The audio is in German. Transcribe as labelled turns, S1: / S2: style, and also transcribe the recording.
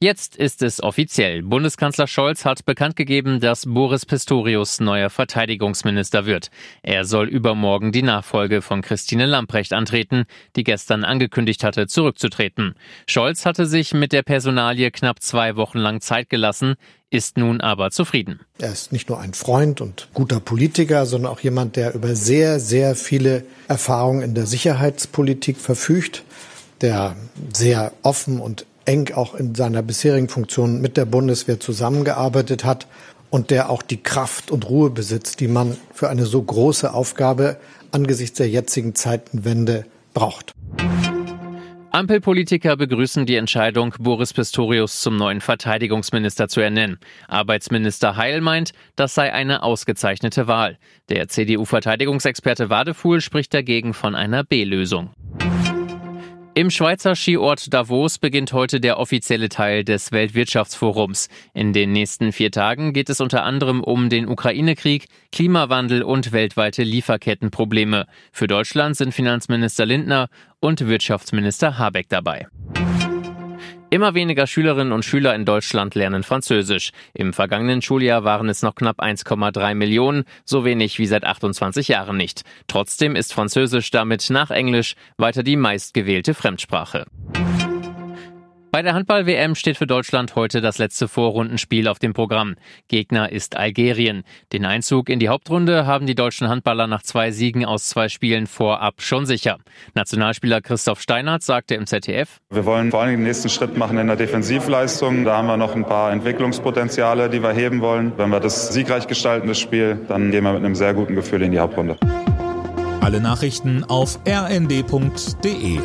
S1: Jetzt ist es offiziell. Bundeskanzler Scholz hat bekannt gegeben, dass Boris Pistorius neuer Verteidigungsminister wird. Er soll übermorgen die Nachfolge von Christine Lamprecht antreten, die gestern angekündigt hatte, zurückzutreten. Scholz hatte sich mit der Personalie knapp zwei Wochen lang Zeit gelassen, ist nun aber zufrieden.
S2: Er ist nicht nur ein Freund und guter Politiker, sondern auch jemand, der über sehr, sehr viele Erfahrungen in der Sicherheitspolitik verfügt, der sehr offen und eng auch in seiner bisherigen Funktion mit der Bundeswehr zusammengearbeitet hat und der auch die Kraft und Ruhe besitzt, die man für eine so große Aufgabe angesichts der jetzigen Zeitenwende braucht.
S1: Ampelpolitiker begrüßen die Entscheidung, Boris Pistorius zum neuen Verteidigungsminister zu ernennen. Arbeitsminister Heil meint, das sei eine ausgezeichnete Wahl. Der CDU-Verteidigungsexperte Wadefuhl spricht dagegen von einer B-Lösung. Im Schweizer Skiort Davos beginnt heute der offizielle Teil des Weltwirtschaftsforums. In den nächsten vier Tagen geht es unter anderem um den Ukraine-Krieg, Klimawandel und weltweite Lieferkettenprobleme. Für Deutschland sind Finanzminister Lindner und Wirtschaftsminister Habeck dabei. Immer weniger Schülerinnen und Schüler in Deutschland lernen Französisch. Im vergangenen Schuljahr waren es noch knapp 1,3 Millionen, so wenig wie seit 28 Jahren nicht. Trotzdem ist Französisch damit nach Englisch weiter die meistgewählte Fremdsprache. Bei der Handball-WM steht für Deutschland heute das letzte Vorrundenspiel auf dem Programm. Gegner ist Algerien. Den Einzug in die Hauptrunde haben die deutschen Handballer nach zwei Siegen aus zwei Spielen vorab schon sicher. Nationalspieler Christoph Steinert sagte im ZDF,
S3: Wir wollen vor allem den nächsten Schritt machen in der Defensivleistung. Da haben wir noch ein paar Entwicklungspotenziale, die wir heben wollen. Wenn wir das siegreich gestalten, das Spiel, dann gehen wir mit einem sehr guten Gefühl in die Hauptrunde.
S4: Alle Nachrichten auf rnd.de